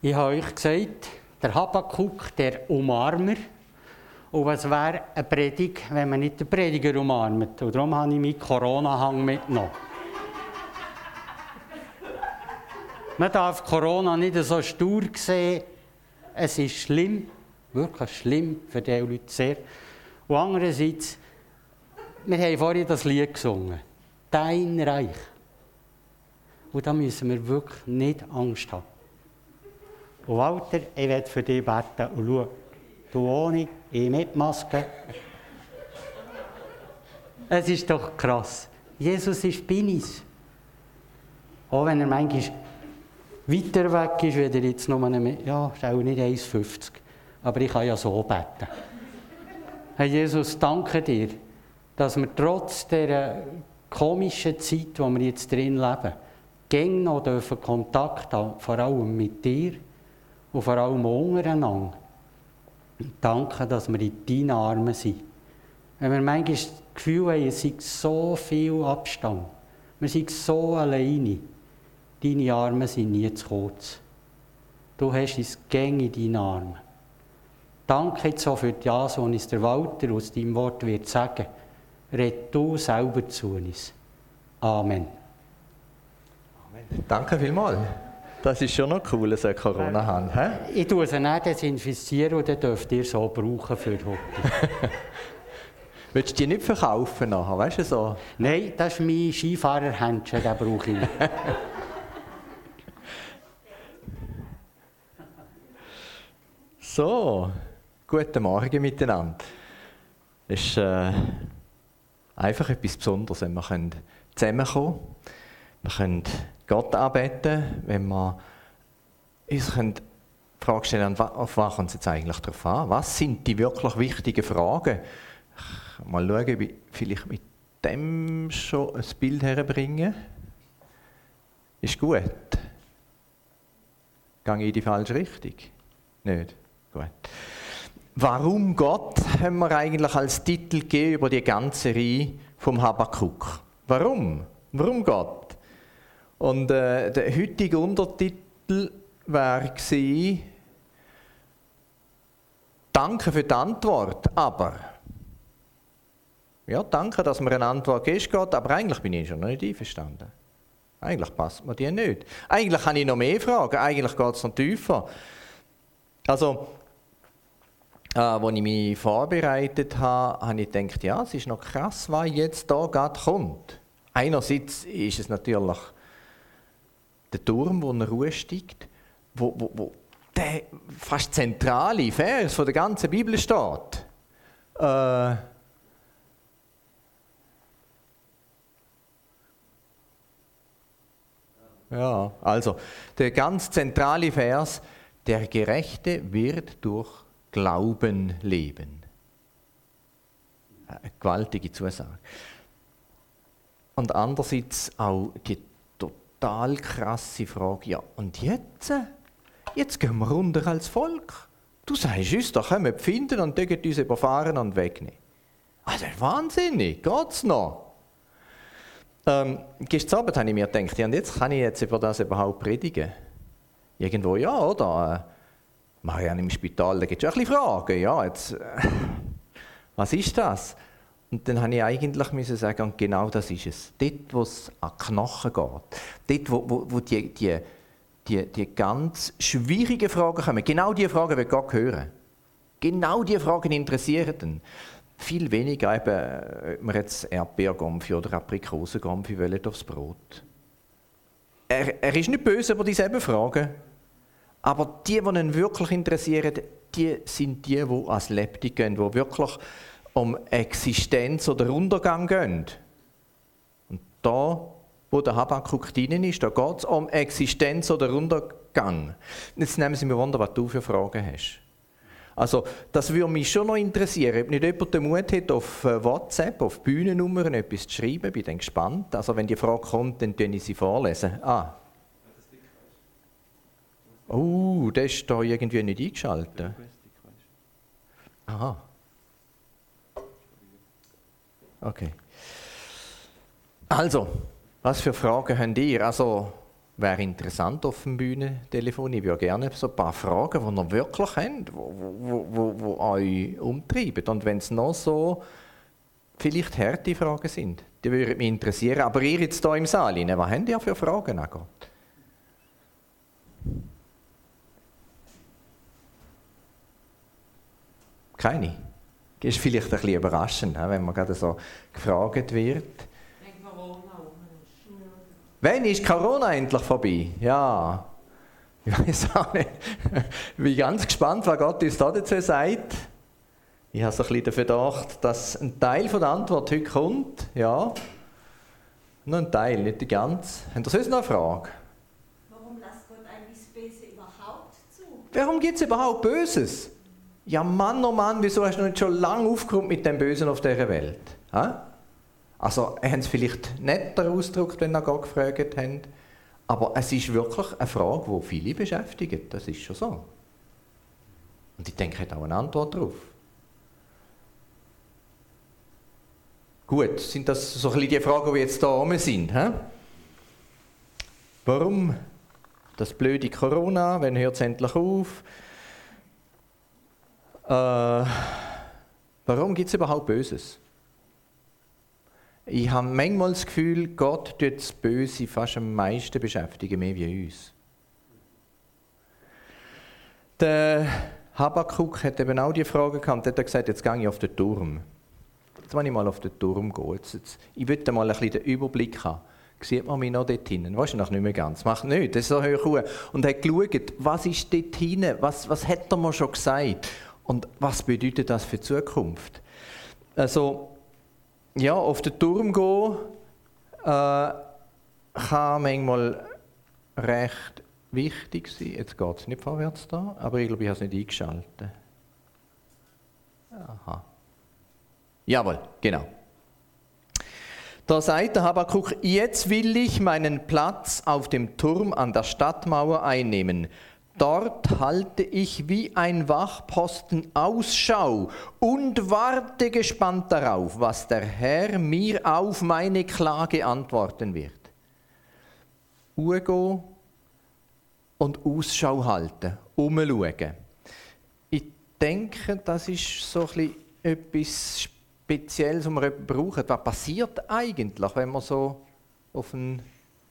Ich habe euch gesagt, der Habakkuk, der Umarmer. Und was wäre eine Predigt, wenn man nicht den Prediger umarmt? Und darum habe ich meinen Corona-Hang mitgenommen. man darf Corona nicht so stur sehen. Es ist schlimm, wirklich schlimm für diese Leute sehr. Und andererseits, wir haben vorhin das Lied gesungen. Dein Reich. Und da müssen wir wirklich nicht Angst haben. Und Walter, ich werde für dich beten und schau, du ohne, ich mit Maske. Es ist doch krass. Jesus ist bei uns. Auch wenn er manchmal weiter weg ist, wie er jetzt noch eine, ja, ist auch nicht 1,50. Aber ich kann ja so beten. Herr Jesus, danke dir, dass wir trotz dieser komischen Zeit, in der wir jetzt drin leben, gäng noch Kontakt haben, vor allem mit dir und vor allem untereinander. Danke, dass wir in deinen Armen sind. Wenn wir manchmal das Gefühl haben, es sei so viel Abstand, wir sind so alleine, deine Arme sind nie zu kurz. Du hast uns gäng in deinen Armen. Danke jetzt auch für das, was uns der Walter aus deinem Wort wird sagen. Red du selber zu uns. Amen. Amen. Danke vielmals. Das ist schon noch cool, so eine Corona-Hand. Ich tue sie nicht desinfizieren und dann dürft ihr so brauchen für heute. Willst du die nicht verkaufen nachher, weißt du so? Nein, das ist mein Skifahrerhändchen, den brauche ich nicht. so. Guten Morgen miteinander. Es ist äh, einfach etwas Besonderes, wenn wir zusammenkommen können. Wir können Gott anbeten, wenn wir uns die Frage stellen, auf was kommt es jetzt eigentlich drauf an? Was sind die wirklich wichtigen Fragen? Mal schauen, ob ich vielleicht mit dem schon ein Bild herbringen. Ist gut. Gehe ich in die falsche Richtung? Nicht? Gut. Warum Gott haben wir eigentlich als Titel gegeben über die ganze Reihe vom Habakkuk. Warum? Warum Gott? Und äh, der heutige Untertitel war Danke für die Antwort, aber ja, danke, dass mir eine Antwort gibst, Gott, aber eigentlich bin ich schon noch nicht einverstanden. Eigentlich passt mir die nicht. Eigentlich habe ich noch mehr Fragen, eigentlich geht es noch tiefer. Also, äh, als ich mich vorbereitet habe, habe ich gedacht, ja, es ist noch krass, was jetzt da gerade kommt. Einerseits ist es natürlich der Turm, wo er Ruhe steigt, wo, wo, wo der fast zentrale Vers von der ganzen Bibel steht. Äh, ja, also der ganz zentrale Vers, der Gerechte wird durch Glauben leben. Eine gewaltige Zusage. Und andererseits auch die total krasse Frage, ja, und jetzt? Jetzt gehen wir runter als Volk. Du sagst uns, da können wir finden und die uns überfahren und wegnehmen. Also wahnsinnig, geht's noch? Ähm, gestern Abend habe ich mir gedacht, ja, und jetzt kann ich jetzt über das überhaupt predigen. Irgendwo ja, oder? Äh, Marianne im Spital, da gibt es schon ein bisschen Fragen. Ja, jetzt, äh, was ist das? Und dann habe ich eigentlich müssen sagen, und genau das ist es. Dort, wo es an Knochen geht, dort, wo, wo, wo die, die, die, die ganz schwierigen Fragen kommen, genau die Fragen will Gott hören. Genau die Fragen interessieren ihn. Viel weniger eben, ob wir jetzt Erdbeergompfi oder Aprikosengompfi wollen aufs Brot. Er, er ist nicht böse über dieselben Fragen. Aber die, die ihn wirklich interessieren, die sind die, die als Leptik gehen, die wirklich um Existenz oder Untergang gehen. Und da, wo der Habakkuk drin ist, da geht es um Existenz oder Untergang. Jetzt nehmen Sie mir Wunder, was du für Fragen hast. Also, das würde mich schon noch interessieren, ob nicht jemand den Mut hat, auf äh, WhatsApp, auf Bühnennummern etwas zu schreiben. Bin dann gespannt. Also, wenn die Frage kommt, dann lese ich sie vorlesen. Ah, Oh, der ist da irgendwie nicht eingeschaltet. Aha. Okay. Also, was für Fragen habt ihr? Also, wäre interessant auf dem Bühnentelefon. Ich würde gerne so ein paar Fragen, die ihr wirklich habt, die euch umtreiben. Und wenn es noch so vielleicht harte Fragen sind, die würden mich interessieren. Aber ihr jetzt hier im Saal, was habt ihr für Fragen an Gott? Keine? Das ist vielleicht ein bisschen überraschend, wenn man gerade so gefragt wird. Wann ist Corona endlich vorbei? Ja, ich weiß auch nicht. Ich bin ganz gespannt, was Gott uns dazu sagt. Ich habe so ein bisschen den Verdacht, dass ein Teil der Antwort heute kommt. Ja, nur ein Teil, nicht die ganze. Haben Sie sonst noch eine Frage? Warum lässt Gott eigentlich das Böse überhaupt zu? Warum gibt es überhaupt Böses? Ja, Mann, oh Mann, wieso hast du nicht schon lange aufgeräumt mit dem Bösen auf dieser Welt? Ha? Also, haben sie vielleicht netter ausgedrückt, wenn Gott gefragt haben. Aber es ist wirklich eine Frage, die viele beschäftigt. Das ist schon so. Und ich denke, hat auch eine Antwort darauf. Gut, sind das so ein bisschen die Fragen, die jetzt da oben sind? He? Warum das blöde Corona? Wann hört es endlich auf? Äh, warum gibt es überhaupt Böses? Ich habe manchmal das Gefühl, Gott tut das Böse fast am meisten beschäftigen, mehr wie uns. Der Habakkuk hat eben auch die Frage gehabt, er hat gesagt, jetzt gehe ich auf den Turm. Jetzt will ich mal auf den Turm gehen. Jetzt, jetzt, ich würde mal ein bisschen den Überblick haben. Sieht man mich noch dort hinten? Wahrscheinlich nicht mehr ganz. Macht nicht, das ist so hoch. Und hat geschaut, was ist dort hinten? Was, was hat er mir schon gesagt? Und was bedeutet das für die Zukunft? Also, ja, auf den Turm gehen äh, kann manchmal recht wichtig sein. Jetzt geht es nicht vorwärts da, aber ich glaube, ich habe es nicht eingeschaltet. Aha. Jawohl, genau. Da sagt der Habakkuk, jetzt will ich meinen Platz auf dem Turm an der Stadtmauer einnehmen. Dort halte ich wie ein Wachposten Ausschau und warte gespannt darauf, was der Herr mir auf meine Klage antworten wird. Ugo und Ausschau halten, umschauen. Ich denke, das ist so etwas Spezielles, was man braucht. Was passiert eigentlich, wenn man so auf einen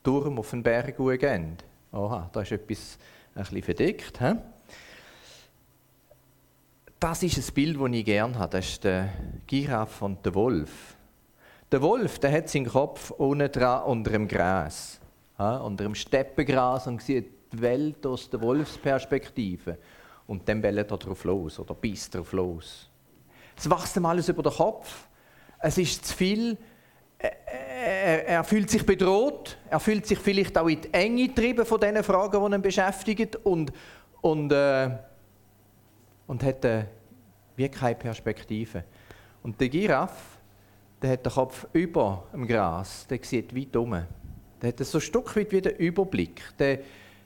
Turm, auf einen Berg geht? Aha, da ist etwas ein bisschen verdeckt. He? Das ist ein Bild, das ich gerne habe. Das ist der Giraffe und der Wolf. Der Wolf der hat seinen Kopf unten dran unter dem Gras, he? unter dem Steppengras und sieht die Welt aus der Wolfsperspektive. Und dann bellt er drauf los oder beißt drauf los. Es wächst ihm alles über den Kopf. Es ist zu viel er, fühlt sich bedroht, er fühlt sich vielleicht auch in die Enge getrieben von diesen Fragen, die ihn beschäftigen und, und, äh, und hat äh, wie keine Perspektive. Und der Giraffe, der hat den Kopf über dem Gras, der sieht weit um. Der hat so ein Stück weit wie den Überblick, der,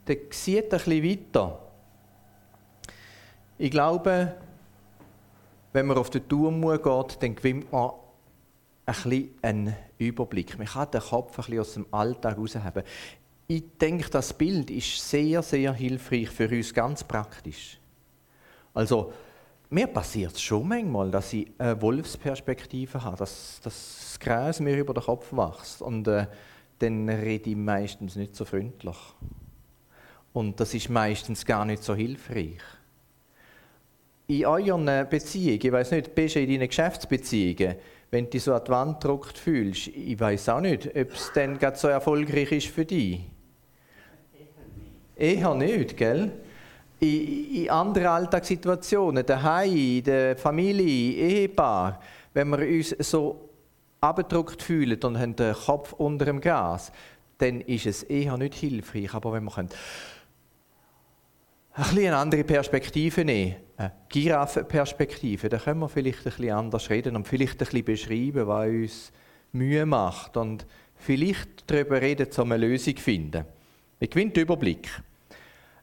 der sieht ein bisschen weiter. Ich glaube, wenn man auf den Turm geht, dann gewinnt man ein bisschen einen Überblick. Man kann den Kopf ein bisschen aus dem Alltag herausheben. Ich denke, das Bild ist sehr, sehr hilfreich für uns, ganz praktisch. Also, mir passiert es schon manchmal, dass ich eine Wolfsperspektive habe, dass, dass das Gras mir über den Kopf wächst. Und äh, dann rede ich meistens nicht so freundlich. Und das ist meistens gar nicht so hilfreich. In euren Beziehungen, ich weiß nicht, bist du in deinen Geschäftsbeziehungen, wenn du dich so an die Wand gedruckt fühlst, ich weiß auch nicht, ob es dann gerade so erfolgreich ist für dich. Eher nicht, gell? In, in anderen Alltagssituationen, daheim, in der Familie, Ehepaar, wenn wir uns so abgedruckt fühlen und haben den Kopf unter dem Gas, dann ist es eher nicht hilfreich. Aber wenn wir können, ein bisschen eine andere Perspektive nehmen, Giraffenperspektive, dann können wir vielleicht ein bisschen anders reden und vielleicht ein bisschen beschreiben, was uns Mühe macht und vielleicht darüber reden, um eine Lösung zu finden. Ich gewinne den Überblick.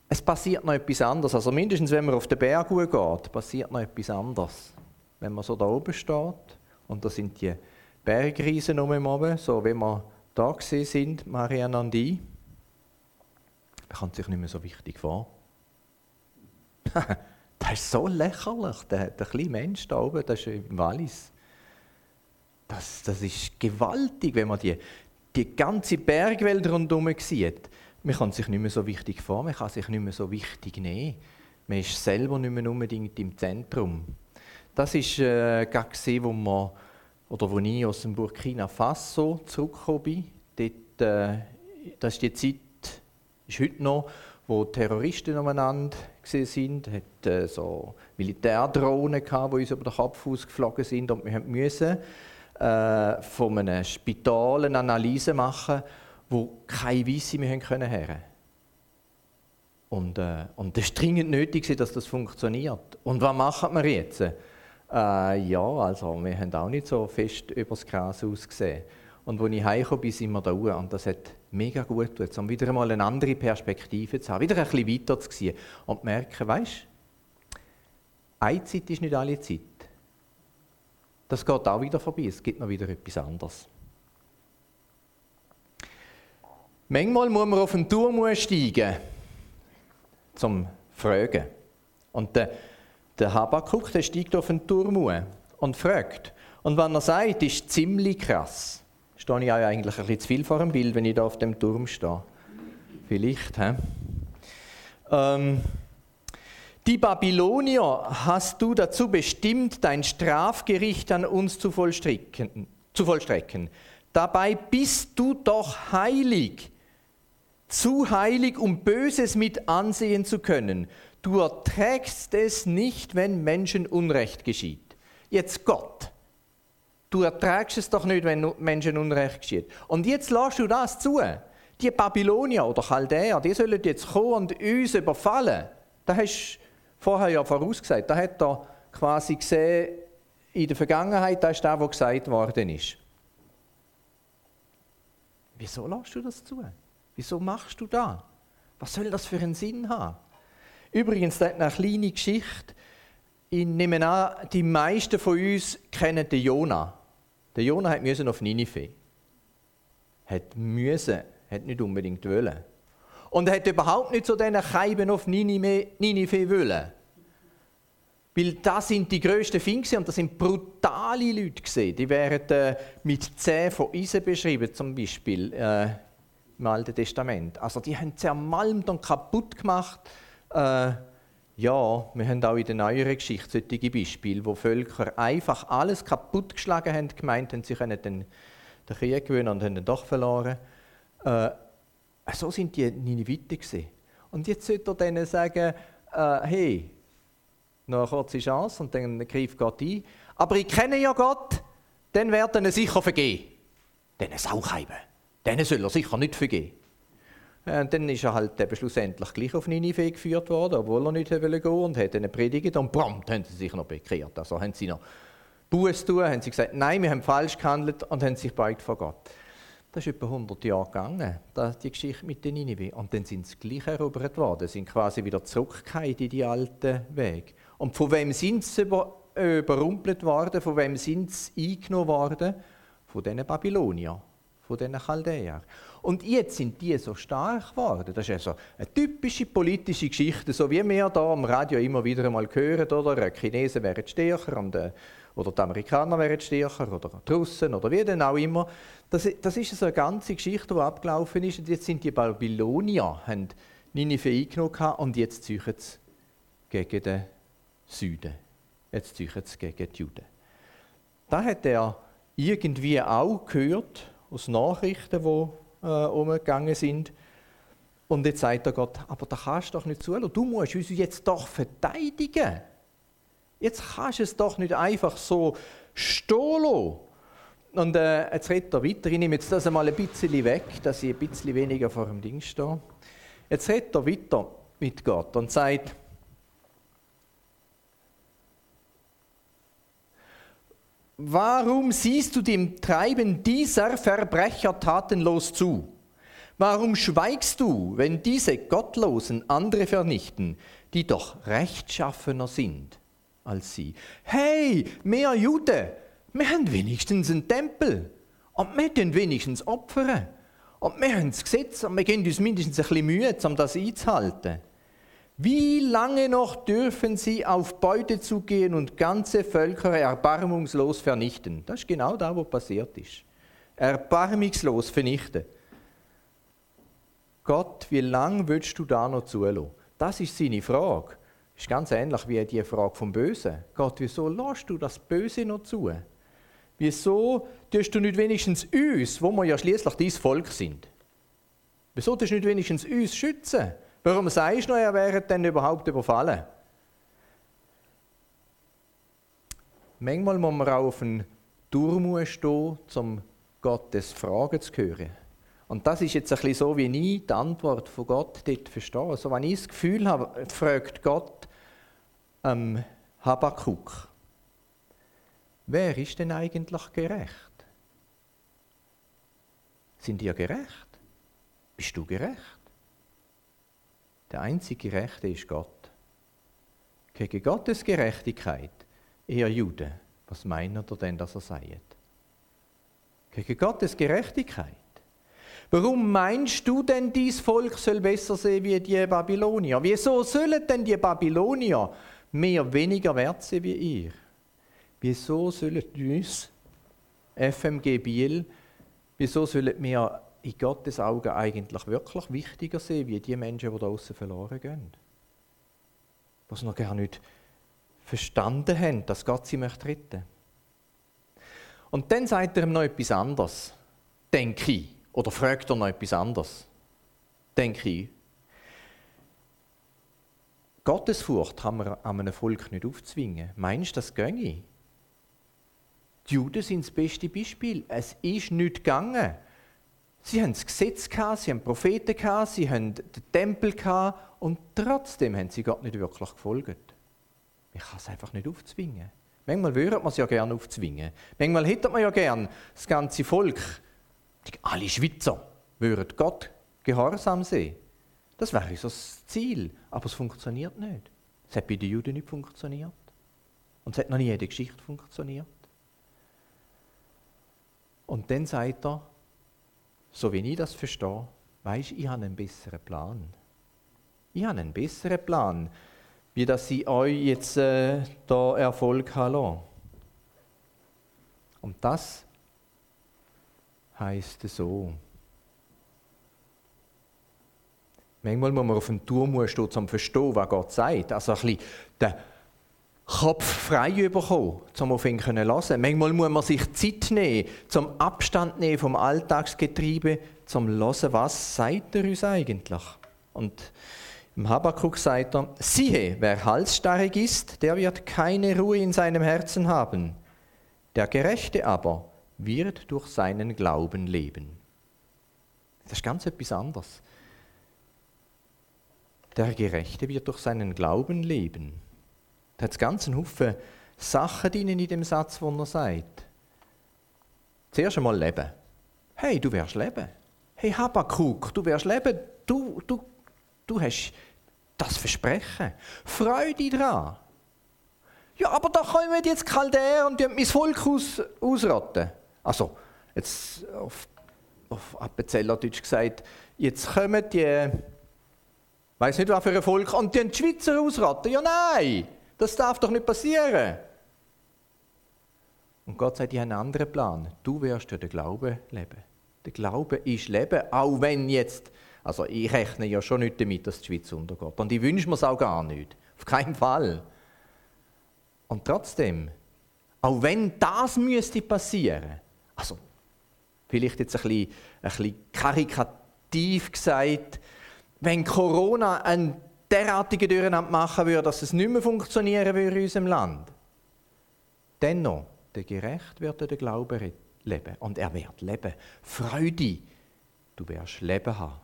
Es passiert noch etwas anderes. Also mindestens, wenn man auf den Berg geht, passiert noch etwas anderes. Wenn man so da oben steht und da sind die Bergriesen um oben, so wie wir da gesehen sind, Marianne und ich, er kommt sich nicht mehr so wichtig vor. das ist so lächerlich, der, der kleine Mensch da oben, das ist im Wallis. Das, das ist gewaltig, wenn man die, die ganze Bergwelt rundherum sieht. Man kann sich nicht mehr so wichtig vor, man kann sich nicht mehr so wichtig nehmen. Man ist selber nicht mehr unbedingt im Zentrum. Das ist äh, gerade wo man oder wo ich aus dem Burkina Faso zurückgekommen bin. Dort, äh, das ist die Zeit, ist heute noch, wo Terroristen umeinander sind. Hat äh, so Militärdrohnen gehabt, die uns über den Kopf ausgeflogen sind und wir mussten äh, von einem Spital eine Analyse machen, wo keine Weisse mehr können hören und, äh, und das ist dringend nötig, dass das funktioniert. Und was machen wir jetzt? Äh, ja, also wir haben auch nicht so fest übers Gras ausgesehen. Und als ich heimgekommen bin, sind wir da oben. Und das hat mega gut getan, um wieder einmal eine andere Perspektive zu haben, wieder ein bisschen weiter zu sehen und zu merken, weißt du, eine Zeit ist nicht alle Zeit. Das geht auch wieder vorbei, es gibt noch wieder etwas anderes. Manchmal muss man auf den Turm steigen, zum Fragen. Und der, der Habakkuk der steigt auf den Turm und fragt. Und wenn er sagt, ist ziemlich krass, stehe ich eigentlich ein bisschen zu viel vor dem Bild, wenn ich da auf dem Turm stehe. Vielleicht, hä? Ähm, die Babylonier hast du dazu bestimmt, dein Strafgericht an uns zu vollstrecken. Zu vollstrecken. Dabei bist du doch heilig, zu heilig, um Böses mit ansehen zu können. Du erträgst es nicht, wenn Menschen Unrecht geschieht. Jetzt Gott. Du erträgst es doch nicht, wenn Menschen Unrecht geschieht. Und jetzt lässt du das zu. Die Babylonier oder Chaldäer, die sollen jetzt kommen und uns überfallen. Das hast vorher ja vorausgesagt. Da hat er quasi gesehen, in der Vergangenheit, das ist das, was gesagt worden ist. Wieso lässt du das zu? Wieso machst du das? Was soll das für einen Sinn haben? Übrigens, eine kleine Geschichte. Ich nehme an, die meisten von uns kennen den Jona. Der Jona hat müssen auf Ninive. Hat müssen, hat nicht unbedingt wollen. Und er hat überhaupt nicht zu diesen Keiben auf Ninive wollen. Weil das sind die grössten Finken und das sind brutale Leute gesehen. Die werden äh, mit Zähnen von Eisen beschrieben, zum Beispiel äh, im Alten Testament. Also die haben zermalmt und kaputt gemacht. Äh, ja, wir haben auch in der neueren Geschichte solche Beispiele, wo Völker einfach alles kaputtgeschlagen haben, gemeint haben, sie können den, den Krieg gewinnen und haben ihn doch verloren. Äh, so sind die Nineviten gesehen. Und jetzt sollte er denen sagen, äh, hey, noch eine kurze Chance und dann greift Gott ein. Aber ich kenne ja Gott, dann werden er sicher vergehen. Denen Sauchheiben. Denen soll er sicher nicht vergehen. Und äh, dann ist er halt schlussendlich gleich auf Ninive geführt worden, obwohl er nicht gehen wollte und hat eine predigt und prompt haben sie sich noch bekehrt. Also haben sie noch Buß tun, haben sie gesagt, nein, wir haben falsch gehandelt und haben sich beugt vor Gott. Das ist etwa 100 Jahre gegangen, die Geschichte mit den Ninive. Und dann sind sie gleich erobert worden, sind quasi wieder zurückgekehrt in die alten Wege. Und von wem sind sie über, äh, überrumpelt worden? Von wem sind sie eingenommen worden? Von diesen Babyloniern, von diesen Chaldäern. Und jetzt sind die so stark geworden. Das ist also eine typische politische Geschichte, so wie wir hier am Radio immer wieder einmal hören. Oder? Die Chinesen wären stärker und, äh, oder die Amerikaner wären stärker oder die Russen oder wie denn auch immer. Das, das ist so eine ganze Geschichte, die abgelaufen ist. Und jetzt sind die Babylonier, haben Ninive eingenommen und jetzt ziehen sie gegen den Süden. Jetzt ziehen sie gegen die Juden. Da hat er irgendwie auch gehört aus Nachrichten, die äh, umgegangen sind. Und jetzt sagt er Gott, aber da kannst du doch nicht zulassen. Du musst uns jetzt doch verteidigen. Jetzt kannst du es doch nicht einfach so stehen. Und äh, jetzt redet er weiter. Ich nehme jetzt das einmal ein bisschen weg, dass ich ein bisschen weniger vor dem Ding stehe. Jetzt redet er weiter mit Gott und sagt, Warum siehst du dem Treiben dieser Verbrecher tatenlos zu? Warum schweigst du, wenn diese Gottlosen andere vernichten, die doch rechtschaffener sind als sie? Hey, mehr Jude, wir haben wenigstens einen Tempel und wir tun wenigstens Opfer. Und wir haben das Gesetz und wir geben uns mindestens ein bisschen Mühe, um das einzuhalten. Wie lange noch dürfen sie auf Beute zugehen und ganze Völker erbarmungslos vernichten? Das ist genau da, was passiert ist. Erbarmungslos vernichten. Gott, wie lange willst du da noch zulassen? Das ist seine Frage. Ist ganz ähnlich wie die Frage vom Bösen. Gott, wieso lässt du das Böse noch zu? Wieso tust du nicht wenigstens uns, wo wir ja schließlich dein Volk sind? Wieso tust du nicht wenigstens uns schützen? Warum sagst du noch, er wäre denn überhaupt überfallen? Manchmal muss man auch auf einen Turm stehen, um Gottes Fragen zu hören. Und das ist jetzt ein bisschen so, wie ich die Antwort von Gott dort verstehe. Also wenn ich das Gefühl habe, fragt Gott ähm, Habakkuk, wer ist denn eigentlich gerecht? Sind ihr gerecht? Bist du gerecht? Der einzige Gerechte ist Gott. Gegen Gottes Gerechtigkeit, ihr Juden, was meint ihr denn, dass er seid? Gegen Gottes Gerechtigkeit Warum meinst du denn, dies Volk soll besser sein wie die Babylonier? Wieso sollen denn die Babylonier mehr weniger wert sein wie ihr? Wieso sollen uns, FMG Biel, wieso sollen wir in Gottes Augen eigentlich wirklich wichtiger sein wie die Menschen, die da draußen verloren gehen? Was noch gar nicht verstanden haben, dass Gott sie möchte retten. Und dann sagt er ihm noch etwas anderes, denke ich. Oder fragt er noch etwas anderes? Denke ich. Gottesfurcht kann man einem Volk nicht aufzwingen. Meinst du, das ginge? Die Juden sind das beste Beispiel. Es ist nicht gegangen. Sie haben das Gesetz gehabt, sie haben Propheten gehabt, sie haben den Tempel gehabt und trotzdem haben sie Gott nicht wirklich gefolgt. Ich kann es einfach nicht aufzwingen. Manchmal würde man es ja gerne aufzwingen. Manchmal hätte man ja gerne das ganze Volk alle Schweizer würden Gott gehorsam sein. Das wäre das Ziel. Aber es funktioniert nicht. Es hat bei den Juden nicht funktioniert. Und es hat noch nie in der Geschichte funktioniert. Und dann sagt er, so wie ich das verstehe, weisst ich habe einen besseren Plan. Ich habe einen besseren Plan, wie dass ich euch jetzt äh, da Erfolg habe. Und das heißt so. Manchmal muss man auf den Turm stehen, um zu verstehen, was Gott sagt. Also ein bisschen den Kopf frei bekommen, um auf ihn zu hören. Manchmal muss man sich Zeit nehmen, zum Abstand nehmen vom Alltagsgetriebe, zum zu hören, was sagt er uns eigentlich. Und im Habakkuk sagt er, siehe, wer halsstarrig ist, der wird keine Ruhe in seinem Herzen haben. Der Gerechte aber, wird durch seinen Glauben leben. Das ist ganz etwas anderes. Der Gerechte wird durch seinen Glauben leben. Da hat es ganz einen Haufen Sachen drin in dem Satz, wo er sagt. Zuerst einmal leben. Hey, du wirst leben. Hey, Habakkuk, du wirst leben. Du, du, du hast das Versprechen. Freu dich dran. Ja, aber da kommen jetzt Chaldäer und mein Volk aus, ausrotten. Also, jetzt auf, auf Appenzellerdeutsch gesagt, jetzt kommen die, weiß nicht was für ein Volk, und die, Schweizer ausraten. Ja, nein, das darf doch nicht passieren. Und Gott sagt, ich habe einen anderen Plan. Du wirst durch den Glauben leben. Der Glaube ist Leben, auch wenn jetzt, also ich rechne ja schon nicht damit, dass die Schweiz untergeht. Und ich wünsche mir es auch gar nicht. Auf keinen Fall. Und trotzdem, auch wenn das müsste passieren, also vielleicht jetzt ein bisschen, ein bisschen karikativ gesagt, wenn Corona einen derartigen Durcheinander machen würde, dass es nicht mehr funktionieren würde in unserem Land. Dennoch, der Gerecht wird der Glaube leben. Und er wird leben. Freude, du wirst Leben haben.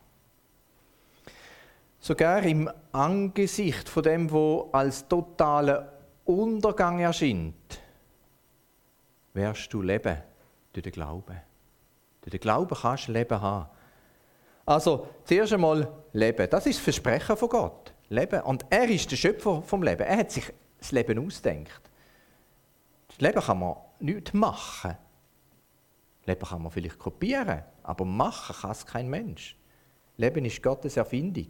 Sogar im Angesicht von dem, wo als totaler Untergang erscheint, wirst du leben durch den Glauben. Durch den Glauben kannst du Leben haben. Also, zuerst einmal Leben. Das ist das Versprechen von Gott. Leben. Und er ist der Schöpfer vom Leben. Er hat sich das Leben ausdenkt. Das Leben kann man nicht machen. Leben kann man vielleicht kopieren, aber machen kann es kein Mensch. Leben ist Gottes Erfindung.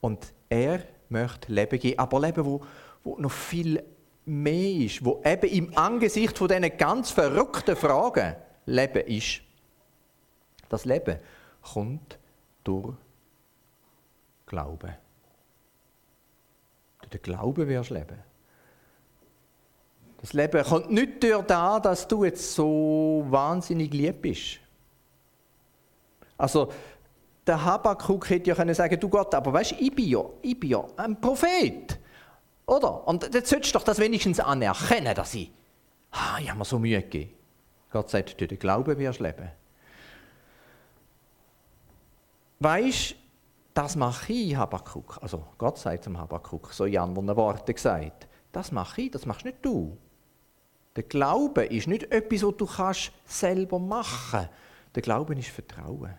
Und er möchte Leben geben, aber Leben, wo, wo noch viel mehr ist, wo eben im Angesicht von diesen ganz verrückten Fragen Leben ist. Das Leben kommt durch Glauben. Den Glauben wirst du leben. Das Leben kommt nicht durch da, dass du jetzt so wahnsinnig lieb bist. Also, der Habakkuk hätte ja können sagen, du Gott, aber weißt, ich ja, ich bin ja ein Prophet. Oder? Und jetzt solltest du doch das wenigstens anerkennen, dass ich, ah, ich habe mir so Mühe gegeben. Gott sagt, durch den Glauben wirst du leben. Weißt, das mache ich, Habakkuk. Also Gott sagt zum Habakkuk, so in anderen Worten gesagt. Das mache ich, das machst nicht du. Der Glaube ist nicht etwas, was du kannst selber machen kannst. Der Glaube ist Vertrauen.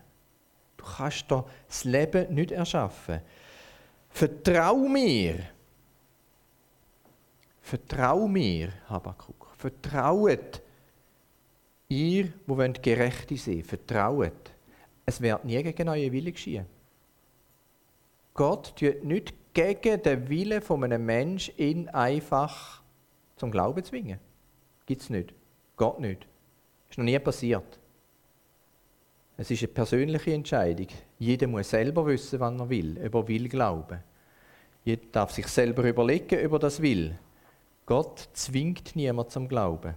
Du kannst da das Leben nicht erschaffen. Vertrau mir. Vertrau mir, Habakkuk. Vertrauet ihr, wo gerecht sein, vertrauet. Es wird nie gegen euren Willen geschehen. Gott tut nicht gegen den Willen von einem Menschen ihn einfach zum Glauben zwingen. Gibt es nicht. Gott nicht. Ist noch nie passiert. Es ist eine persönliche Entscheidung. Jeder muss selber wissen, wann er will, ob er will glauben. Jeder darf sich selber überlegen, ob er das will. Gott zwingt niemand zum Glauben.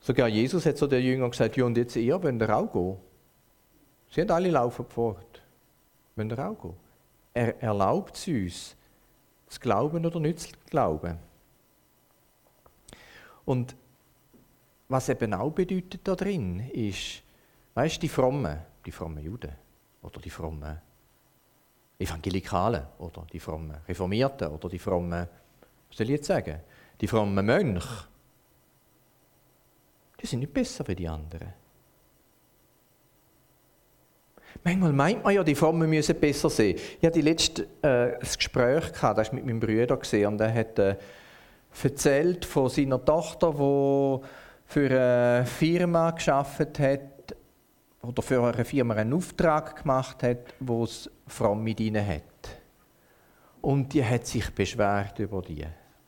Sogar Jesus hat zu den Jüngern gesagt, ja und jetzt ihr, wollt ihr auch gehen? Sie haben alle laufen fort. Wollt ihr auch gehen? Er erlaubt es uns, zu glauben oder nicht zu glauben. Und was eben auch bedeutet da drin, ist, weißt du, die frommen, die frommen Juden oder die frommen Evangelikalen oder die frommen Reformierten oder die frommen was soll ich jetzt sagen? Die frommen Mönche, die sind nicht besser wie die anderen. Manchmal meint man ja, die Frommen müssen besser sehen. Ich hatte letzte äh, Gespräch gehabt, das mit meinem Bruder und er hat äh, erzählt von seiner Tochter, die für eine Firma geschafft hat oder für eine Firma einen Auftrag gemacht hat, wo es Fromm mit ihnen hat. Und die hat sich beschwert über die.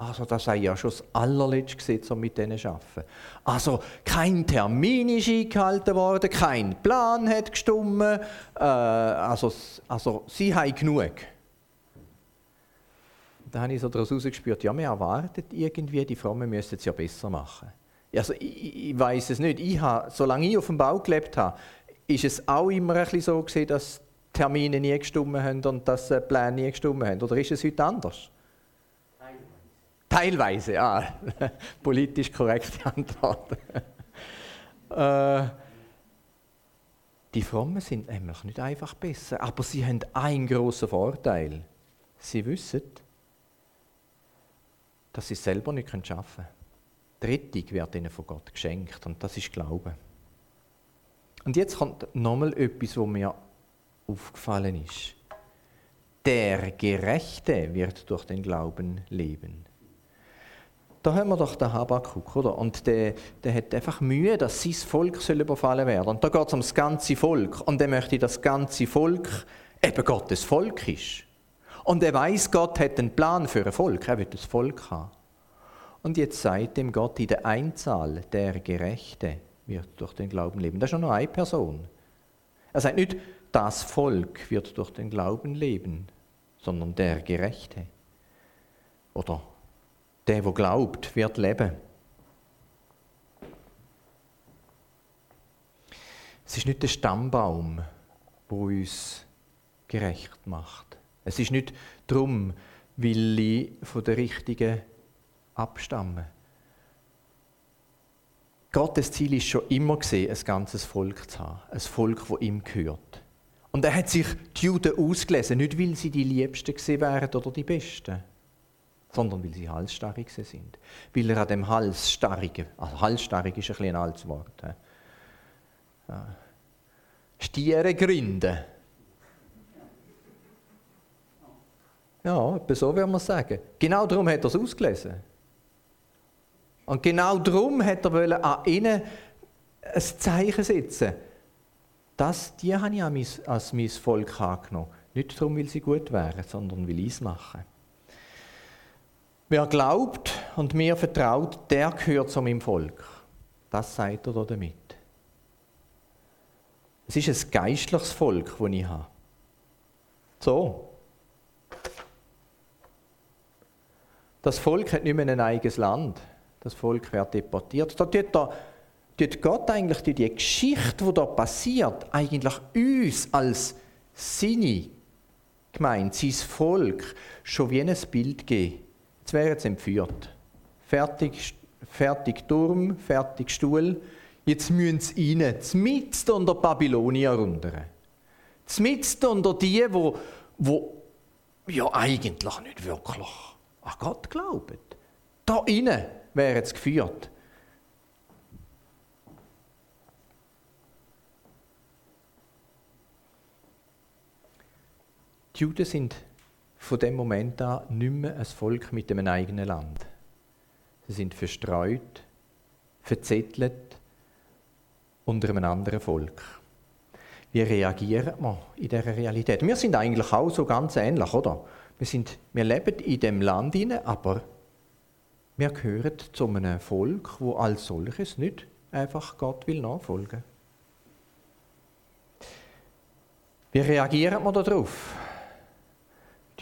Also das sei ja schon das allerletzte Gesetz, um mit denen arbeiten. Also kein Termin ist eingehalten worden, kein Plan hat gestimmt. Äh, also, also sie haben genug. Da habe ich so daraus gespürt, ja, man erwartet irgendwie, die Frommen müssten es ja besser machen. Also ich, ich weiß es nicht. Ich habe, solange ich auf dem Bau gelebt habe, ist es auch immer ein bisschen so gewesen, dass Termine nie gestimmt haben und dass Pläne nie gestimmt haben. Oder ist es heute anders? Teilweise, ja. Politisch korrekte Antwort. äh, die Frommen sind nämlich nicht einfach besser, aber sie haben einen großen Vorteil. Sie wissen, dass sie es selber nicht schaffen können. Die Rettung wird ihnen von Gott geschenkt und das ist Glaube. Und jetzt kommt nochmal etwas, was mir aufgefallen ist. Der Gerechte wird durch den Glauben leben. Da haben wir doch den Habakkuk, oder? Und der, der hat einfach Mühe, dass sein Volk soll überfallen werden. Und da geht es um das ganze Volk. Und er möchte, dass das ganze Volk eben Gottes Volk ist. Und er weiß, Gott hat einen Plan für ein Volk. Er wird das Volk haben. Und jetzt sagt dem Gott, in der Einzahl der Gerechte wird durch den Glauben leben. Das ist nur eine Person. Er sagt nicht, das Volk wird durch den Glauben leben, sondern der Gerechte. Oder der, der glaubt, wird leben. Es ist nicht der Stammbaum, der uns gerecht macht. Es ist nicht darum, weil ich von der Richtigen abstamme. Gottes Ziel ist schon immer gesehen, ein ganzes Volk zu haben. Ein Volk, das ihm gehört. Und er hat sich die Juden ausgelesen, nicht weil sie die Liebsten gesehen wären oder die Besten, sondern weil sie halsstarrig sind. Weil er an dem Halsstarrigen, also halsstarrig ist ein, bisschen ein altes Wort, ja. Stiere gründen. Ja, etwa so würde man sagen. Genau darum hat er es ausgelesen. Und genau darum hat er an ihnen ein Zeichen setzen. Das, die habe ich als mein Volk angenommen. Nicht darum, weil sie gut wären, sondern weil ich es mache. Wer glaubt und mir vertraut, der gehört zu meinem Volk. Das sagt er damit. Es ist ein geistliches Volk, das ich habe. So. Das Volk hat nicht mehr ein eigenes Land. Das Volk wird deportiert. Da tut, da, tut Gott eigentlich die, die Geschichte, die da passiert, eigentlich uns als seine Gemeinde, sein Volk, schon wie ein Bild geben. Jetzt wären sie entführt. Fertig, fertig Turm, fertig Stuhl. Jetzt müssen sie rein, mitten unter Babylonier runter. Mitten unter die, wo, wo ja eigentlich nicht wirklich an Gott glauben. Da innen wären sie geführt. Die Juden sind von dem Moment an nicht mehr ein Volk mit einem eigenen Land. Sie sind verstreut, verzettelt unter einem anderen Volk. Wie reagieren wir in dieser Realität? Wir sind eigentlich auch so ganz ähnlich, oder? Wir, sind, wir leben in dem Land hinein, aber wir gehören zu einem Volk, wo als solches nicht einfach Gott will nachfolgen. Wie reagieren wir darauf?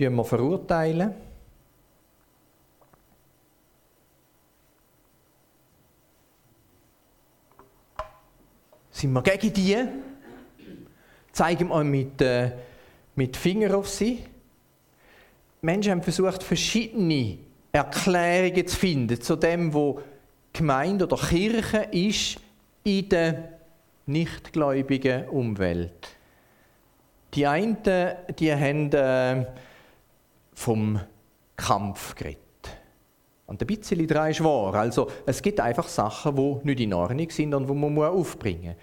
Wir verurteilen? Sind wir gegen die? Zeigen wir mit, äh, mit Finger auf sie? Menschen haben versucht, verschiedene Erklärungen zu finden zu dem, wo Gemeinde oder Kirche ist in der nichtgläubigen Umwelt. Die einen, die haben äh, vom Kampf geredet. Und ein bisschen daran ist wahr. Also, es gibt einfach Sachen, die nicht in Ordnung sind und die man aufbringen muss.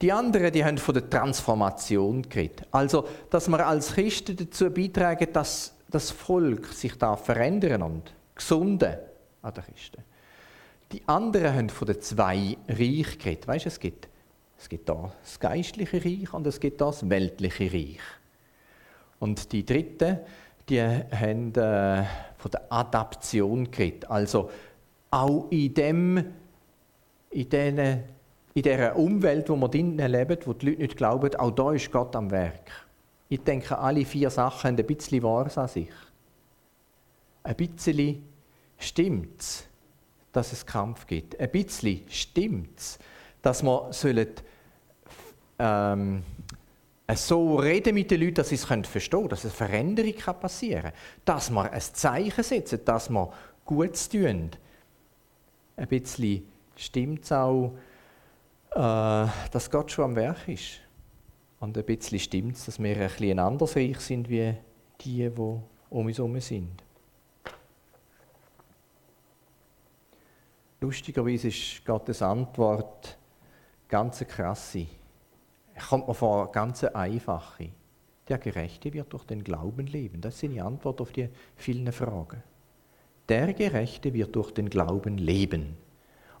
Die anderen, die haben von der Transformation geredet. Also, dass wir als Christen dazu beitragen, dass das Volk sich da verändern und gesunden an den Christen. Die anderen haben von den zwei Reich geredet. Weißt du, es gibt, es gibt da das geistliche Reich und es gibt das weltliche Reich. Und die dritten, die haben äh, von der Adaption geredet. Also auch in dem, in den, in dieser Umwelt, wo wir drinnen leben, wo die Leute nicht glauben, auch da ist Gott am Werk. Ich denke, alle vier Sachen haben ein bisschen Wahres an sich. Ein bisschen stimmt es, dass es Kampf gibt. Ein bisschen stimmt es, dass wir sollen, ähm, so reden mit den Leuten, dass sie es verstehen können, dass eine Veränderung passieren kann. Dass wir ein Zeichen setzen, dass wir Gutes tun. Ein bisschen stimmt es auch, äh, dass Gott schon am Werk ist. Und ein bisschen stimmt es, dass wir ein bisschen anders reich sind wie die, die um uns herum sind. Lustigerweise ist Gottes Antwort ganz krasse. Kommt mir vor, ganz einfache. Der Gerechte wird durch den Glauben leben. Das ist seine Antwort auf die vielen Fragen. Der Gerechte wird durch den Glauben leben.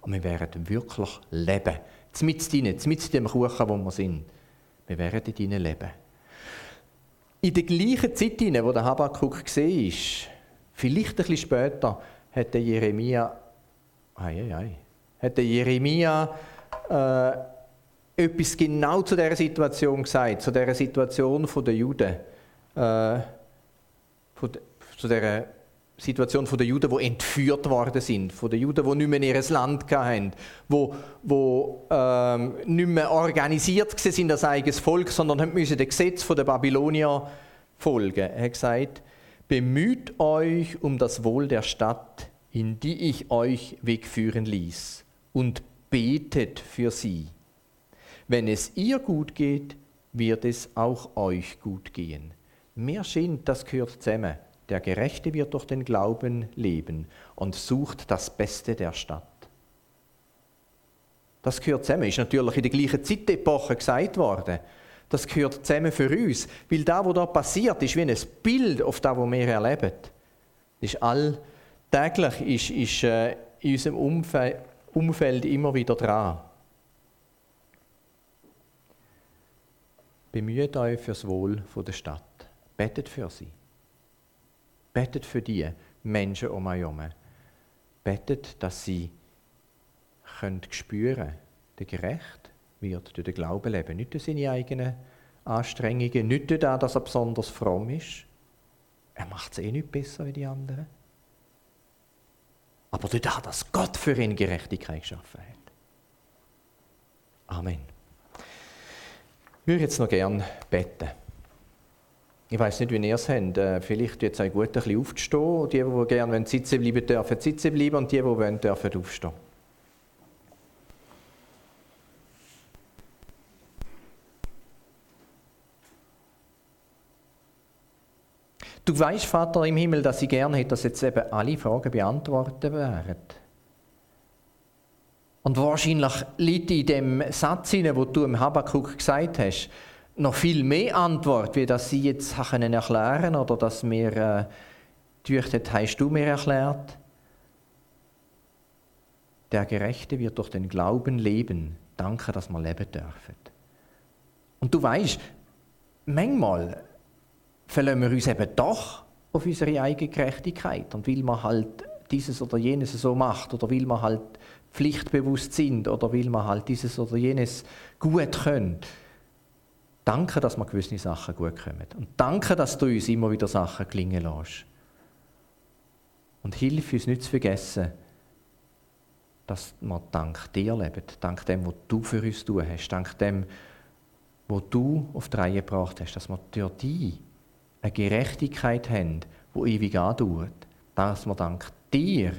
Und wir werden wirklich leben. Zmitzt in dem Kuchen, wo wir sind. Wir werden in ihnen leben. In der gleichen Zeit, in wo der Habakkuk gesehen ist, vielleicht ein bisschen später, hat der Jeremia, ei, ei, ei, hat der Jeremia äh, etwas genau zu dieser Situation gesagt, zu dieser Situation der Juden, äh, zu dieser Situation der Juden, die entführt worden sind, von den Juden, die nicht mehr ihr Land hatten, die, die ähm, nicht mehr organisiert sind als eigenes Volk, sondern müssen dem Gesetz der Babylonier folgen. Er hat gesagt, bemüht euch um das Wohl der Stadt, in die ich euch wegführen ließ, und betet für sie. Wenn es ihr gut geht, wird es auch euch gut gehen. Mir scheint, das gehört zusammen. Der Gerechte wird durch den Glauben leben und sucht das Beste der Stadt. Das gehört zusammen, ist natürlich in der gleichen Zeitepoche gesagt worden. Das gehört zusammen für uns, weil da, was da passiert, ist wie ein Bild auf das, was wir erleben. Ist alltäglich ist, ist äh, in unserem Umfeld immer wieder dran. Bemüht euch fürs Wohl der Stadt. Betet für sie. Betet für die Menschen um euch herum. Betet, dass sie können spüren, der Gerecht wird durch den Glauben leben. Nicht durch seine eigenen Anstrengungen, nicht durch das, dass er besonders fromm ist. Er macht es eh nicht besser wie die anderen. Aber durch das, dass Gott für ihn Gerechtigkeit geschaffen hat. Amen. Ich würde jetzt noch gerne beten. Ich weiß nicht, wie ihr es habt. Äh, vielleicht wird es euch gut, ein bisschen aufzustehen. Die, die gerne sitzen bleiben dürfen, sitzen bleiben und die, die wollen, dürfen aufstehen. Du weißt, Vater im Himmel, dass ich gerne hätte, dass jetzt eben alle Fragen beantwortet wären. Und wahrscheinlich liegt in dem Satz, den du im Habakkuk gesagt hast, noch viel mehr Antwort, wie das sie jetzt können erklären oder dass mir äh, durch hast du mir erklärt. Der Gerechte wird durch den Glauben leben. Danke, dass wir leben dürfen. Und du weißt, manchmal verlassen wir uns eben doch auf unsere eigene Gerechtigkeit. Und weil man halt dieses oder jenes so macht oder weil man halt pflichtbewusst sind oder weil man halt dieses oder jenes gut können. Danke, dass wir gewisse Sachen gut kommen. Und danke, dass du uns immer wieder Sachen gelingen lässt. Und hilf uns nicht zu vergessen, dass wir dank dir leben, dank dem, was du für uns tun hast, dank dem, was du auf die Reihe gebracht hast, dass wir durch dich eine Gerechtigkeit haben, die ewig andauert. Dass wir dank dir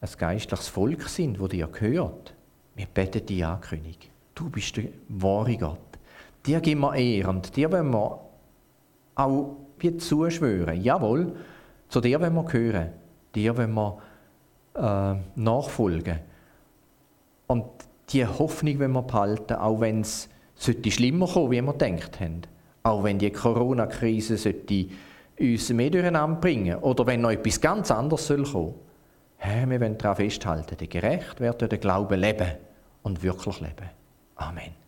ein geistliches Volk sind, wo dir gehört. Wir beten dich an, König. Du bist der wahre Gott. Dir geben wir Ehre und dir wollen wir auch wie zuschwören. Jawohl, zu dir wollen wir gehören. Dir wollen wir äh, nachfolgen. Und diese Hoffnung wollen wir behalten, auch wenn es schlimmer kommen wie wir gedacht haben. Auch wenn die Corona-Krise uns mehr durcheinander bringen oder wenn noch etwas ganz anderes soll kommen. Herr, wir wollen daran festhalten, der gerecht wird durch den Glauben leben und wirklich leben. Amen.